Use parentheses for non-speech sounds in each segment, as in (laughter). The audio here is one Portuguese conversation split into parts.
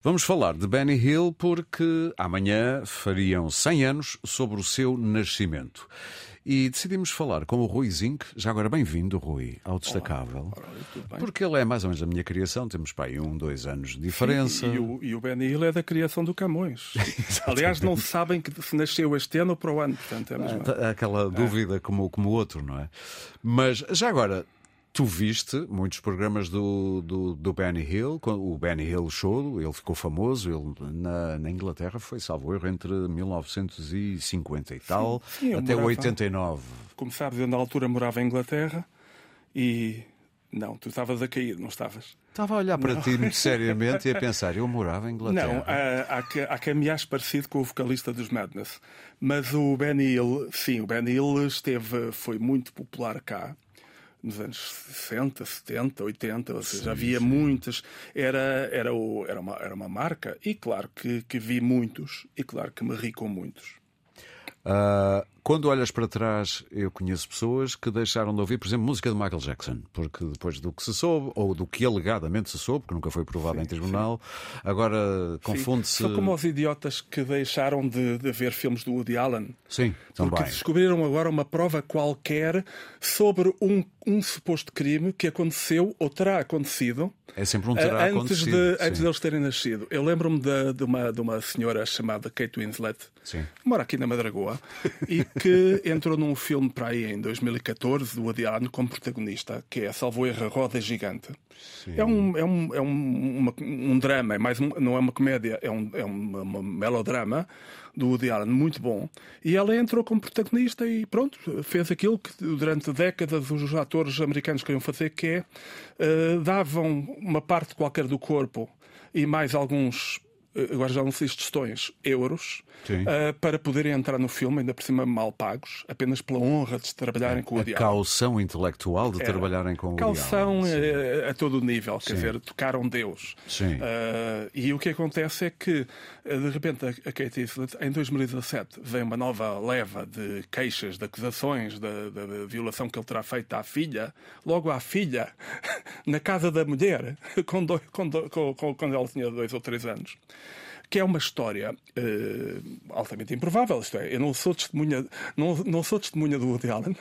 Vamos falar de Benny Hill porque amanhã fariam 100 anos sobre o seu nascimento. E decidimos falar com o Rui Zinc, já agora bem-vindo, Rui, ao Destacável. Olá, porque ele é mais ou menos da minha criação, temos para aí um, dois anos de diferença. E, e, o, e o Benny Hill é da criação do Camões. (laughs) Aliás, não sabem que se nasceu este ano ou para o ano, portanto é a mesma. Há Aquela dúvida como, como o outro, não é? Mas já agora, Tu viste muitos programas do, do, do, Benny Hill, o Benny Hill Show, ele ficou famoso, ele na, na Inglaterra foi, salvo erro, entre 1950 e tal, sim, sim, até morava, 89. Como sabes, eu na altura morava em Inglaterra e. Não, tu estavas a cair, não estavas? Estava a olhar para não. ti muito (laughs) seriamente e a pensar, eu morava em Inglaterra. Não, há, há, há me parecido com o vocalista dos Madness. Mas o Benny Hill, sim, o Benny Hill esteve, foi muito popular cá nos anos 60, 70, 80, ou seja, sim, havia sim. muitas, era, era, o, era, uma, era uma marca, e claro que, que vi muitos, e claro que me ri com muitos. Uh, quando olhas para trás, eu conheço pessoas que deixaram de ouvir, por exemplo, música de Michael Jackson, porque depois do que se soube, ou do que alegadamente se soube, que nunca foi provado sim, em tribunal, sim. agora confunde-se. São como os idiotas que deixaram de, de, ver filmes do Woody Allen. Sim, também. Porque descobriram agora uma prova qualquer sobre um, um suposto crime que aconteceu ou terá acontecido. É sempre um terá antes acontecido. De, antes deles terem nascido. Eu lembro-me de, de, uma, de uma senhora chamada Kate Winslet, Sim. que mora aqui na Madragoa, e (laughs) que entrou num filme para aí em 2014 do Allen como protagonista, que é Salvo Erro a Roda Gigante. Sim. É um, é um, é um, uma, um drama, é mais um, não é uma comédia, é um, é uma melodrama do Woody Allen muito bom. E ela entrou como protagonista e pronto, fez aquilo que durante décadas os atores americanos queriam fazer, que é uh, davam uma parte qualquer do corpo e mais alguns agora já não se tostões, euros, uh, para poderem entrar no filme, ainda por cima mal pagos, apenas pela honra de trabalharem com o diabo. A caução intelectual de trabalharem com o Caução a, a todo o nível, quer dizer, tocaram Deus. Sim. Uh, e o que acontece é que, de repente, a Kate Winslet, em 2017, vem uma nova leva de queixas, de acusações da, da violação que ele terá feito à filha, logo à filha, (laughs) na casa da mulher, (laughs) com dois, com, com, quando ela tinha dois ou três anos que é uma história uh, altamente improvável. Isto é, eu não sou testemunha, não, não sou testemunha do Woody Allen,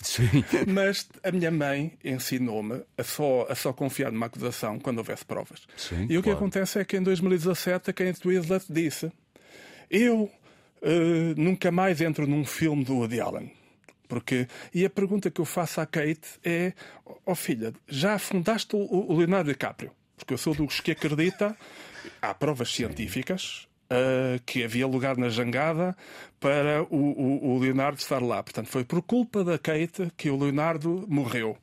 Sim. (laughs) mas a minha mãe ensinou-me a só, a só confiar numa acusação quando houvesse provas. Sim, e o que claro. acontece é que em 2017 a Kate Winslet disse eu uh, nunca mais entro num filme do Woody Allen. Porque, e a pergunta que eu faço à Kate é: ó oh filha, já afundaste o, o Leonardo DiCaprio? Porque eu sou dos que acredita há provas científicas uh, que havia lugar na jangada para o, o, o, Leonardo estar lá. Portanto, foi por culpa da Kate que o Leonardo morreu.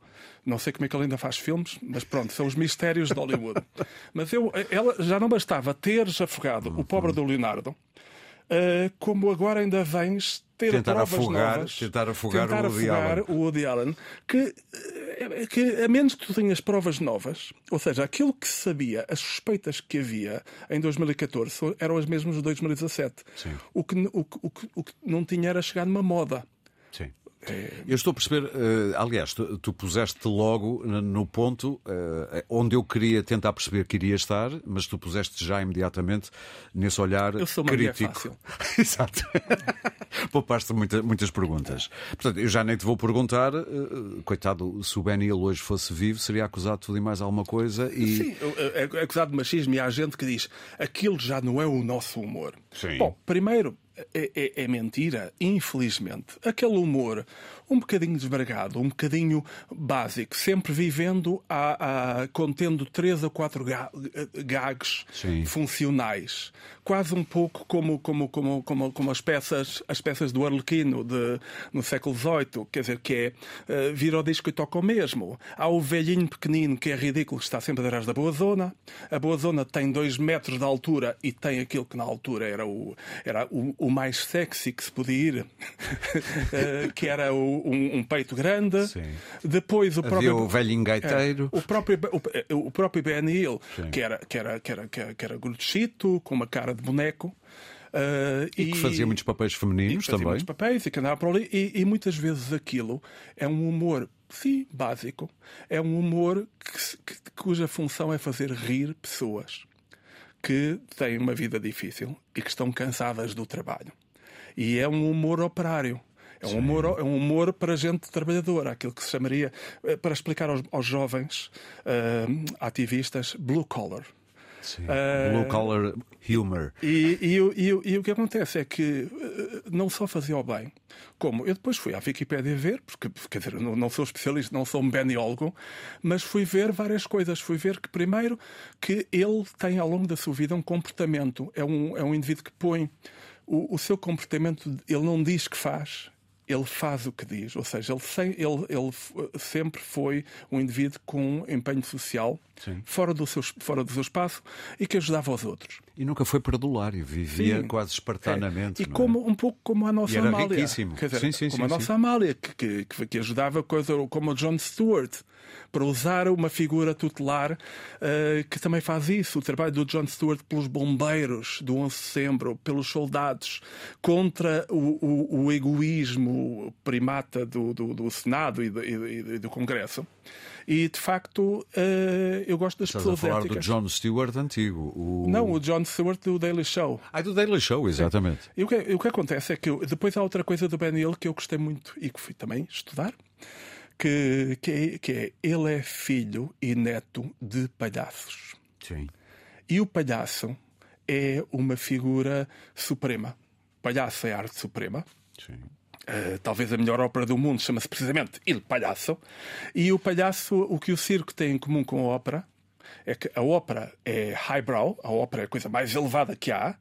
Não sei como é que ele ainda faz filmes, mas pronto, são os mistérios de Hollywood. (laughs) mas eu, ela já não bastava teres afogado o pobre do Leonardo, uh, como agora ainda vens ter tentar provas afogar, novas, tentar afogar, tentar o, Woody afogar Allen. o Woody Allen, que, que a menos que tu tenhas provas novas, ou seja, aquilo que se sabia, as suspeitas que havia em 2014 eram as mesmas de 2017. Sim. O, que, o, o, o que não tinha era chegar numa moda. Sim. Eu estou a perceber, uh, aliás, tu, tu puseste logo no ponto uh, onde eu queria tentar perceber que iria estar, mas tu puseste já imediatamente nesse olhar eu sou uma crítico. Fácil. (laughs) Exato. (laughs) Poupaste muita, muitas perguntas. Portanto, eu já nem te vou perguntar, uh, coitado, se o Benil hoje fosse vivo, seria acusado de tudo e mais alguma coisa. E... Sim, é acusado de machismo e há gente que diz aquilo já não é o nosso humor. Sim. Bom, primeiro, é, é, é, mentira, infelizmente. Aquele humor um bocadinho desbragado, um bocadinho básico, sempre vivendo a, a contendo três a quatro ga, gags Sim. funcionais. Quase um pouco como, como, como, como, como as, peças, as peças do Arlequino de, no século XVIII, quer dizer, que é uh, vir ao disco e toca o mesmo. Há o velhinho pequenino que é ridículo, que está sempre atrás da boa zona. A boa zona tem dois metros de altura e tem aquilo que na altura era o, era o, o mais sexy que se podia ir, uh, (laughs) que era o, um, um, peito grande. Sim. Depois o Havia próprio. o velhinho gaiteiro. É, o próprio, o, o próprio Ben Hill, que era, que era, que era, que era, que era gruchito, com uma cara de boneco. Uh, e, que fazia muitos papéis femininos e fazia também. muitos papéis e que andava por ali. E, e, muitas vezes aquilo é um humor, sim, básico. É um humor que, que, cuja função é fazer rir pessoas que têm uma vida difícil e que estão cansadas do trabalho. E é um humor operário. É um, humor, é um humor para gente trabalhadora, aquilo que se chamaria, eh, para explicar aos, aos jovens uh, ativistas, blue collar. Uh, Blue collar humor. E, e, e, e, o que acontece é que não só fazia o bem, como eu depois fui à Wikipédia ver, porque quer dizer, não, não sou especialista, não sou um beniólogo, mas fui ver várias coisas. Fui ver que, primeiro, que ele tem ao longo da sua vida um comportamento, é um, é um indivíduo que põe o, o seu comportamento, ele não diz que faz, ele faz o que diz, ou seja, ele, sem, ele, ele sempre foi um indivíduo com um empenho social fora do, seu, fora do seu espaço e que ajudava os outros. E nunca foi perdulário, vivia sim. quase espartanamente. É. E como, é? um pouco como a nossa e era Amália. Riquíssimo. Dizer, sim, sim, como a nossa Amália, que, que, que ajudava coisa como o John Stewart para usar uma figura tutelar uh, que também faz isso. O trabalho do John Stewart pelos bombeiros do 11 de setembro, pelos soldados, contra o, o, o egoísmo primata do, do, do Senado e do, e, do Congresso. E de facto uh, eu gosto das Estás pessoas a falar éticas. do John Stewart antigo. O... Não, o John Stewart do Daily Show. Ah, do Daily Show, exatamente. E o que, o que acontece é que eu, depois há outra coisa do Ben Hill que eu gostei muito e que fui também estudar, que, que, é, que é ele é filho e neto de palhaços. Sim. E o palhaço é uma figura suprema. Palhaço é a arte suprema. Sim. Uh, talvez a melhor ópera do mundo chama-se precisamente Il Palhaço. E o palhaço, o que o circo tem em comum com a ópera é que a ópera é highbrow, a ópera é a coisa mais elevada que há,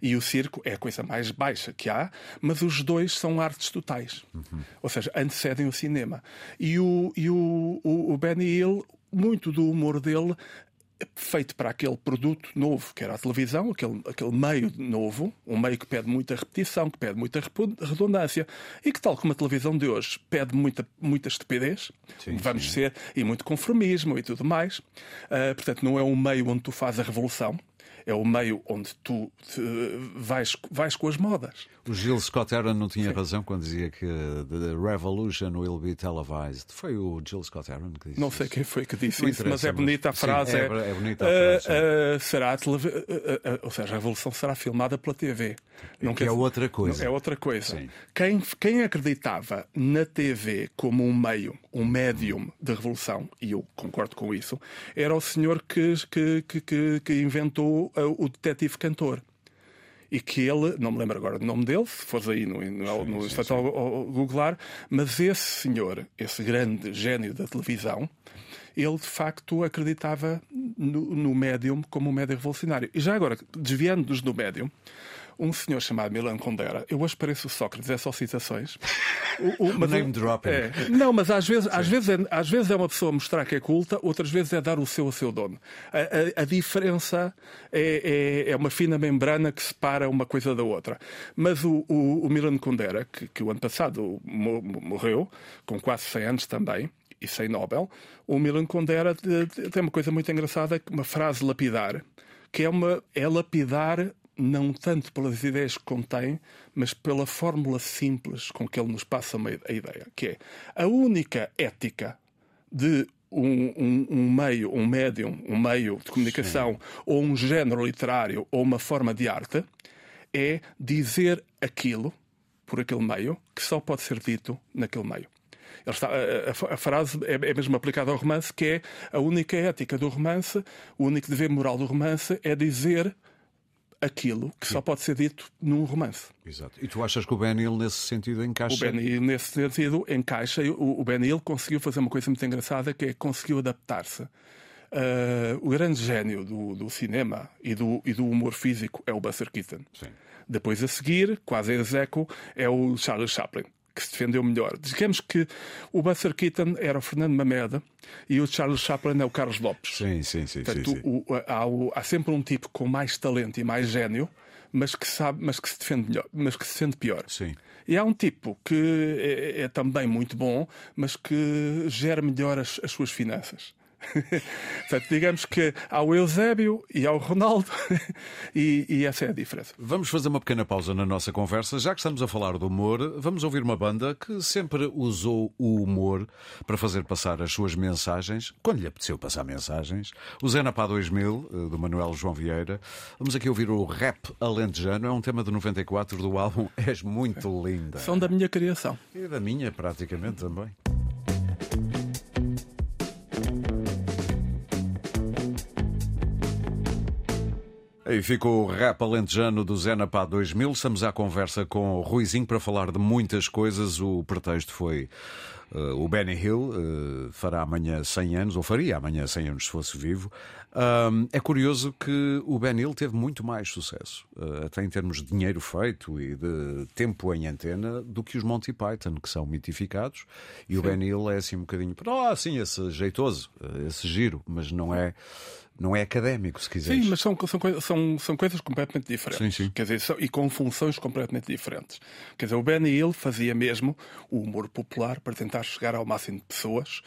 e o circo é a coisa mais baixa que há, mas os dois são artes totais. Uhum. Ou seja, antecedem o cinema. E o, e o, o, o Benny Hill, muito do humor dele feito para aquele produto novo que era a televisão, aquele, aquele meio novo, um meio que pede muita repetição, que pede muita redundância e que, tal como a televisão de hoje, pede muita, muita estupidez, sim, vamos sim. ser, e muito conformismo e tudo mais. Uh, portanto, não é um meio onde tu fazes a revolução, é o meio onde tu vais, vais com as modas. O Gil Scott Heron não tinha Sim. razão quando dizia que the revolution will be televised. Foi o Gil Scott Heron que disse Não sei isso. quem foi que disse isso, mas é bonita a frase. Sim, é, é, bonita a frase. Uh, uh, será uh, ou seja, a revolução será filmada pela TV. Não que é outra coisa. é outra coisa. Quem, quem acreditava na TV como um meio, um médium de revolução, e eu concordo com isso, era o senhor que, que, que, que inventou o detetive cantor e que ele, não me lembro agora do nome dele, se fores aí no, no, no ao, ao googlar, mas esse senhor, esse grande gênio da televisão, ele de facto acreditava no, no médium como um médium revolucionário. E já agora, desviando-nos do médium, um senhor chamado Milan Kundera. Eu hoje pareço Sócrates, é só citações. (laughs) O, o, mas name dropping. É, não, mas às vezes, às, vezes é, às vezes é uma pessoa mostrar que é culta, outras vezes é dar o seu a seu dono. A, a, a diferença é, é, é, uma fina membrana que separa uma coisa da outra. Mas o, o, o Milan Kundera, que, que o ano passado morreu, com quase 100 anos também, e sem Nobel, o Milan Kundera tem uma coisa muito engraçada, uma frase lapidar, que é, uma, é lapidar não tanto pelas ideias que contém, mas pela fórmula simples com que ele nos passa a ideia, que é a única ética de um, um, um meio, um médium, um meio de comunicação, Sim. ou um género literário, ou uma forma de arte, é dizer aquilo, por aquele meio, que só pode ser dito naquele meio. Está, a, a, a, frase é, é mesmo aplicada ao romance, que é a única ética do romance, o único dever moral do romance é dizer aquilo que Sim. só pode ser dito num romance. Exato. E tu achas que o Ben Hill nesse sentido encaixa? O Ben Hill nesse sentido encaixa. O, o Ben Hill conseguiu fazer uma coisa muito engraçada que é conseguiu adaptar-se. Uh, o grande gênio do, do cinema e do, e do, humor físico é o Buster Keaton. Sim. Depois a seguir, quase a execo, é o Charles Chaplin que se defendeu melhor. Digamos que o Buster Keaton era o Fernando Mameda e o Charles Chaplin é o Carlos Lopes. Sim, sim, sim. Portanto, sim, sim. O, há, o, há, sempre um tipo com mais talento e mais gênio, mas que sabe, mas que se defende melhor, mas que se sente pior. Sim. E há um tipo que é, é também muito bom, mas que gera melhor as, as suas finanças (laughs) Portanto, digamos que há o Eusébio e há o Ronaldo, (laughs) e, e, essa é a diferença. Vamos fazer uma pequena pausa na nossa conversa. Já que estamos a falar do humor, vamos ouvir uma banda que sempre usou o humor para fazer passar as suas mensagens, quando lhe apeteceu passar mensagens. O Zenapá 2000, eh, do Manuel João Vieira. Vamos aqui ouvir o Rap Alentejano, é um tema de 94 do álbum (laughs) És Muito Linda. São da minha criação. E da minha, praticamente também. Aí ficou o rap alentejano do Zena Pá 2000. Estamos à conversa com o Ruizinho para falar de muitas coisas. O pretexto foi uh, o Benny Hill, uh, fará amanhã 100 anos, ou faria amanhã 100 anos se fosse vivo. Um, é curioso que o Ben Hill teve muito mais sucesso, uh, até em termos de dinheiro feito e de tempo em antena, do que os Monty Python, que são mitificados. E sim. o Ben Hill é assim um bocadinho, ah, sim, esse jeitoso, esse giro, mas não é não é académico, se quiseres. Sim, mas são, são, são, são coisas completamente diferentes. Sim, sim. Quer dizer, são, e com funções completamente diferentes. Quer dizer, o Benny Hill fazia mesmo o humor popular para tentar chegar ao máximo de pessoas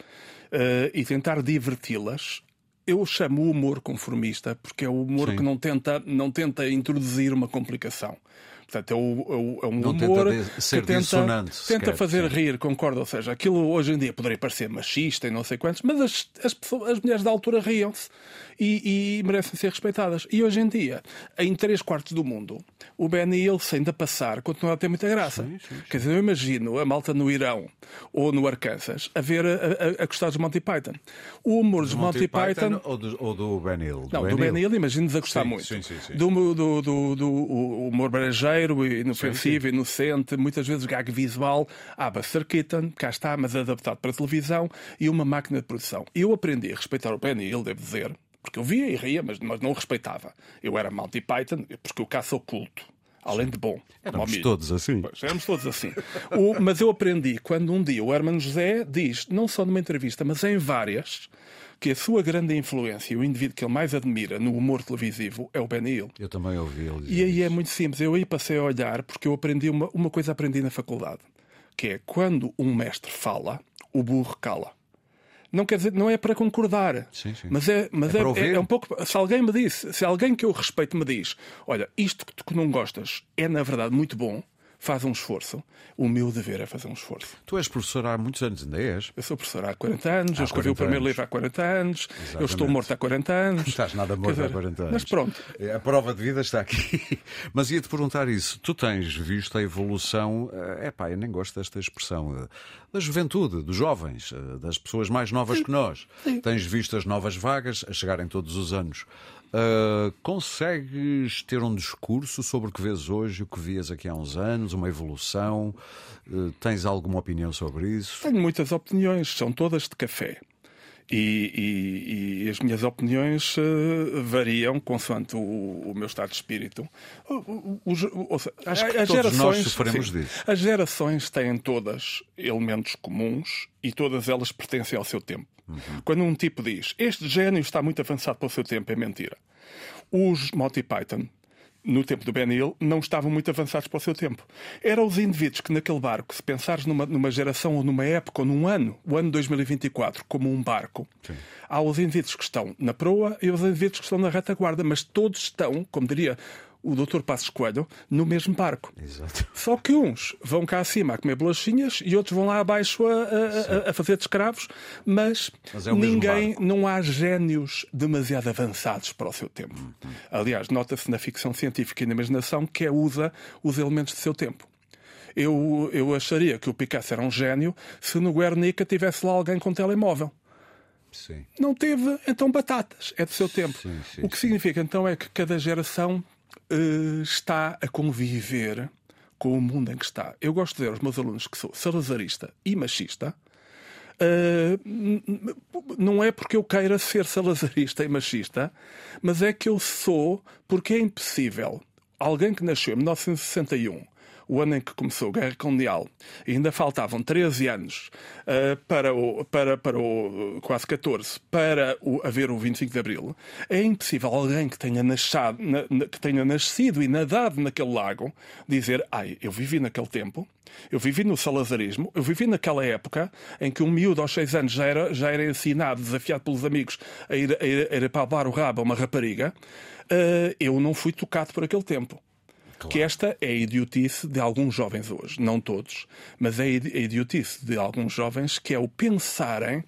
uh, e tentar diverti-las. Eu chamo o humor conformista porque é o humor sim. que não tenta, não tenta introduzir uma complicação. Portanto, é, o, é, é um não humor tenta ser que tenta, tenta fazer sim. rir, concordo. Ou seja, aquilo hoje em dia poderia parecer machista e não sei quantos, mas as, as, pessoas, as mulheres da altura riam-se e, e, merecem ser respeitadas. E hoje em dia, em três quartos do mundo, o Benny Hill, sem ainda passar, continua a ter muita graça. Sim, sim. Quer dizer, eu imagino a malta no Irão ou no Arkansas a ver a, a, a gostar dos Monty Python. O humor dos Monty, Monty Python. Python ou, do, ou do Ben Hill? Não, do Ben Hill, imagino-nos a gostar muito. Do, do, do, do humor brejeiro, inofensivo, inocente, muitas vezes gag visual. Há Buster Keaton, cá está, mas adaptado para televisão e uma máquina de produção. Eu aprendi a respeitar o Ben Hill, devo dizer, porque eu via e ria, mas, mas não respeitava. Eu era Monty Python porque eu caço oculto. Além de bom. Éramos todos assim. Pois, éramos todos assim. o, mas eu aprendi quando um dia o Hermano José diz, não só numa entrevista, mas em várias, que a sua grande influência, o indivíduo que ele mais admira no humor televisivo é o Ben Hill. Eu também ouvi ele dizer E aí isso. é muito simples. Eu aí passei a olhar porque eu aprendi uma, uma coisa aprendi na faculdade, que é quando um mestre fala, o burro cala não quer dizer, não é para concordar, sim, sim. mas é, mas é, é, é, um pouco. Se alguém me disse, se alguém que eu respeito me diz, olha, isto que tu não gostas é na verdade muito bom, faz um esforço. O meu dever é fazer um esforço. Tu és professor há muitos anos, ainda és? Eu sou professor há 40 anos, há eu escrevi o primeiro livro há 40 anos, Exatamente. eu estou morto há 40 (laughs) anos. Não estás nada morto dizer, há 40 anos. Mas pronto. A prova de vida está aqui. (laughs) Mas ia-te perguntar isso. Tu tens visto a evolução, é pá, eu nem gosto desta expressão, eh, da juventude, dos jovens, eh, das pessoas mais novas Sim. que nós. Sim. Tens visto as novas vagas a chegarem todos os anos. Uh, consegues ter um discurso sobre o que vês hoje, o que vias aqui há uns anos, uma evolução? Uh, tens alguma opinião sobre isso? Tenho muitas opiniões, são todas de café. E, e, e, as minhas opiniões uh, variam consoante o, o, meu estado de espírito. Acho que as todos nós sofremos sim, disso. As gerações têm todas elementos comuns e todas elas pertencem ao seu tempo. Uhum. Quando um tipo diz este gênio está muito avançado para o seu tempo, é mentira. Os Monty Python, no tempo do Ben Hill, não estavam muito avançados para o seu tempo. Eram os indivíduos que naquele barco, se pensares numa, numa geração ou numa época ou num ano, o ano 2024, como um barco, Sim. há os indivíduos que estão na proa e os indivíduos que estão na retaguarda, mas todos estão, como diria o Dr. Passos Coelho no mesmo barco. Exato. Só que uns vão cá acima a comer bolachinhas e outros vão lá abaixo a, a, a fazer de escravos, mas, mas é ninguém, não há génios demasiado avançados para o seu tempo. Uhum. Aliás, nota-se na ficção científica e na imaginação que é usa os elementos do seu tempo. Eu, eu acharia que o Picasso era um gênio se no Guernica tivesse lá alguém com telemóvel. Sim. Não teve, então batatas, é do seu tempo. Sim, sim, o que significa então é que cada geração está a conviver com o mundo em que está. Eu gosto de dizer aos meus alunos que sou salazarista e machista. Uh, não é porque eu queira ser salazarista e machista, mas é que eu sou porque é impossível alguém que nasceu em 1961, o ano em que começou a Guerra Colonial, e ainda faltavam 13 anos uh, para, o, para, para o, quase 14, para o, haver o 25 de Abril, é impossível alguém que tenha, nascido, na, na, que tenha nascido e nadado naquele lago dizer, ai, eu vivi naquele tempo, eu vivi no salazarismo, eu vivi naquela época em que um miúdo aos seis anos já era, já era ensinado, desafiado pelos amigos, a ir, a ir, a ir palpar o rabo a uma rapariga. Uh, eu não fui tocado por aquele tempo. Claro. Que esta é a idiotice de alguns jovens hoje, não todos, mas é a idiotice de alguns jovens que é o pensarem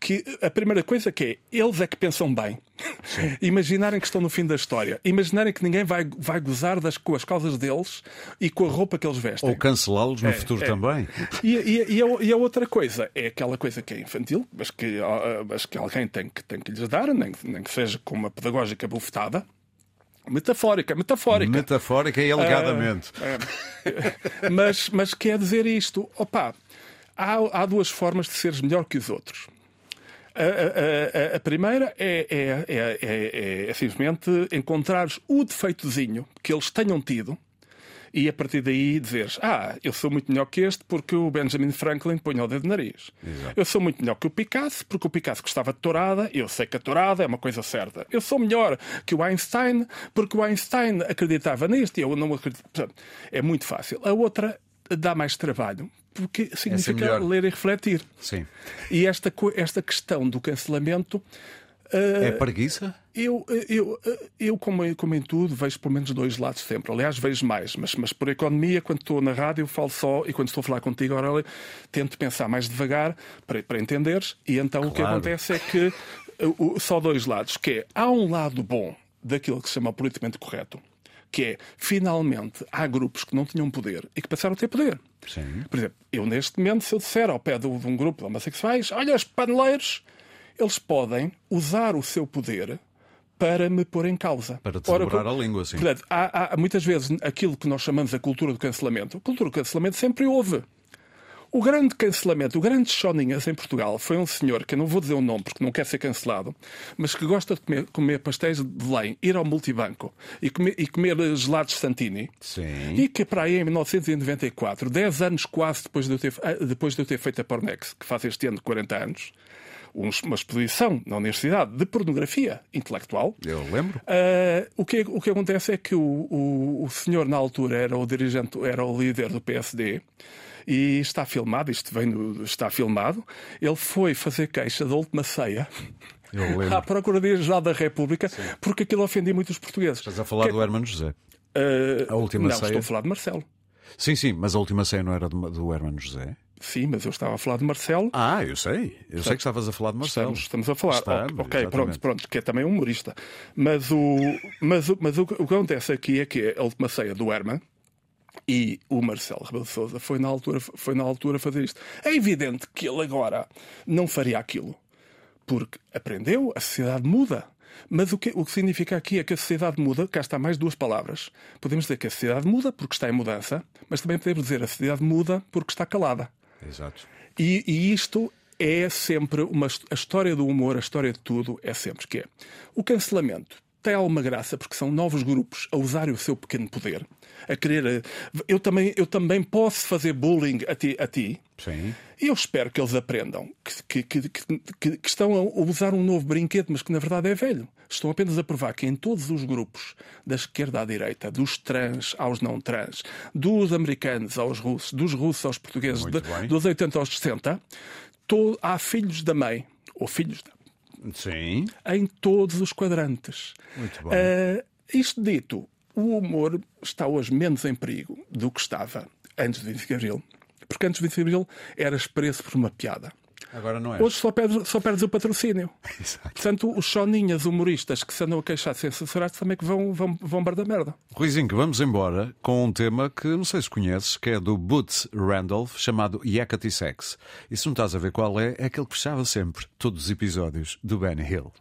que a primeira coisa que é eles é que pensam bem. (laughs) Imaginarem que estão no fim da história. Imaginarem que ninguém vai, vai gozar das, com as causas deles e com a roupa que eles vestem. Ou cancelá-los no é, futuro é. também. E, e, e, a, e, a, outra coisa é aquela coisa que é infantil, mas que, mas que alguém tem que, tem que lhes dar, nem, nem que seja com uma pedagógica bufetada. Metafórica, metafórica. Metafórica e alegadamente. Uh, (laughs) mas, mas quer dizer isto: opa, há, há duas formas de seres melhor que os outros. A, a, a, a primeira é, é, é, é, simplesmente encontrares o defeitozinho que eles tenham tido e a partir daí dizeres: Ah, eu sou muito melhor que este porque o Benjamin Franklin põe o dedo no nariz. Exato. Eu sou muito melhor que o Picasso porque o Picasso gostava de tourada, eu sei que a tourada é uma coisa certa. Eu sou melhor que o Einstein porque o Einstein acreditava nisto e eu não acredito. É muito fácil. A outra dá mais trabalho porque significa ler e refletir. Sim. E esta, esta questão do cancelamento é preguiça? Eu, eu, eu como, como em tudo, vejo pelo menos dois lados sempre. Aliás, vejo mais, mas, mas por economia, quando estou na rádio, falo só, e quando estou a falar contigo, Aurélia, tento pensar mais devagar para, para entenderes, e então claro. o que acontece é que só dois lados, que é, há um lado bom daquilo que se chama politicamente correto, que é, finalmente, há grupos que não tinham poder e que passaram a ter poder. Sim. Por exemplo, eu neste momento, se eu disser ao pé de um grupo de homossexuais, olha, os paneleiros eles podem usar o seu poder para me pôr em causa. Para Ora, a língua, sim. Portanto, há, há, muitas vezes aquilo que nós chamamos a cultura do cancelamento. A cultura do cancelamento sempre houve. O grande cancelamento, o grande choninhas em Portugal foi um senhor, que eu não vou dizer o nome porque não quer ser cancelado, mas que gosta de comer, comer pastéis de Belém, ir ao multibanco e comer, e comer gelados Santini. Sim. E que para aí em 1994, 10 anos quase depois de eu ter, ah, depois de eu ter feito a Pornex, que faz este ano 40 anos, uma exposição na universidade de pornografia intelectual. Eu lembro. Uh, o, que, o que acontece é que o, o, o senhor, na altura, era o dirigente, era o líder do PSD e está filmado, isto vem no, está filmado. Ele foi fazer queixa da última ceia. (laughs) à Procuradoria-Geral da República, Sim. porque aquilo ofendia muitos portugueses. Estás a falar que... do Hermano José? Uh, a última não, ceia? estou a falar de Marcelo. Sim, sim, mas a última ceia não era do, do Hermano José? Sim, mas eu estava a falar de Marcelo. Ah, eu sei. Eu sei que estavas a falar de Marcelo. Estamos, estamos a falar. Estamos, ok, exatamente. pronto, pronto, que é também humorista. Mas o, mas, o, mas o, o que acontece aqui é que a última ceia do Herman e o Marcelo Rebelo de Sousa foi na altura foi na altura fazer isto. É evidente que ele agora não faria aquilo, porque aprendeu, a sociedade muda. Mas o que, o que significa aqui é que a sociedade muda, cá está mais duas palavras. Podemos dizer que a sociedade muda porque está em mudança, mas também podemos dizer que a sociedade muda porque está calada. Exato. E, e isto é sempre uma a história do humor, a história de tudo é sempre que é o cancelamento tem alguma graça porque são novos grupos a usarem o seu pequeno poder, a querer. Eu também, eu também posso fazer bullying a ti. A ti. Sim. E eu espero que eles aprendam que, que, que, que, estão a usar um novo brinquedo, mas que na verdade é velho. Estão apenas a provar que em todos os grupos, da esquerda à direita, dos trans aos não trans, dos americanos aos russos, dos russos aos portugueses, de, dos 80 aos 60, to, há filhos da mãe, ou filhos da Sim. em todos os quadrantes. Muito bom. Uh, isto dito, o humor está hoje menos em perigo do que estava antes de 20 de Abril. Porque antes de 20 de Abril eras preso por uma piada. Agora não é. Hoje só perdes, só perdes o patrocínio. (laughs) Exato. Portanto, os soninhas humoristas que se andam a queixar de ser censurados também que vão, vão, vão bar da merda. Ruizinho, vamos embora com um tema que não sei se conheces, que é do Boots Randolph, chamado Yakety Sex. E se não estás a ver qual é, é aquele que fechava sempre todos os episódios do Benny Hill.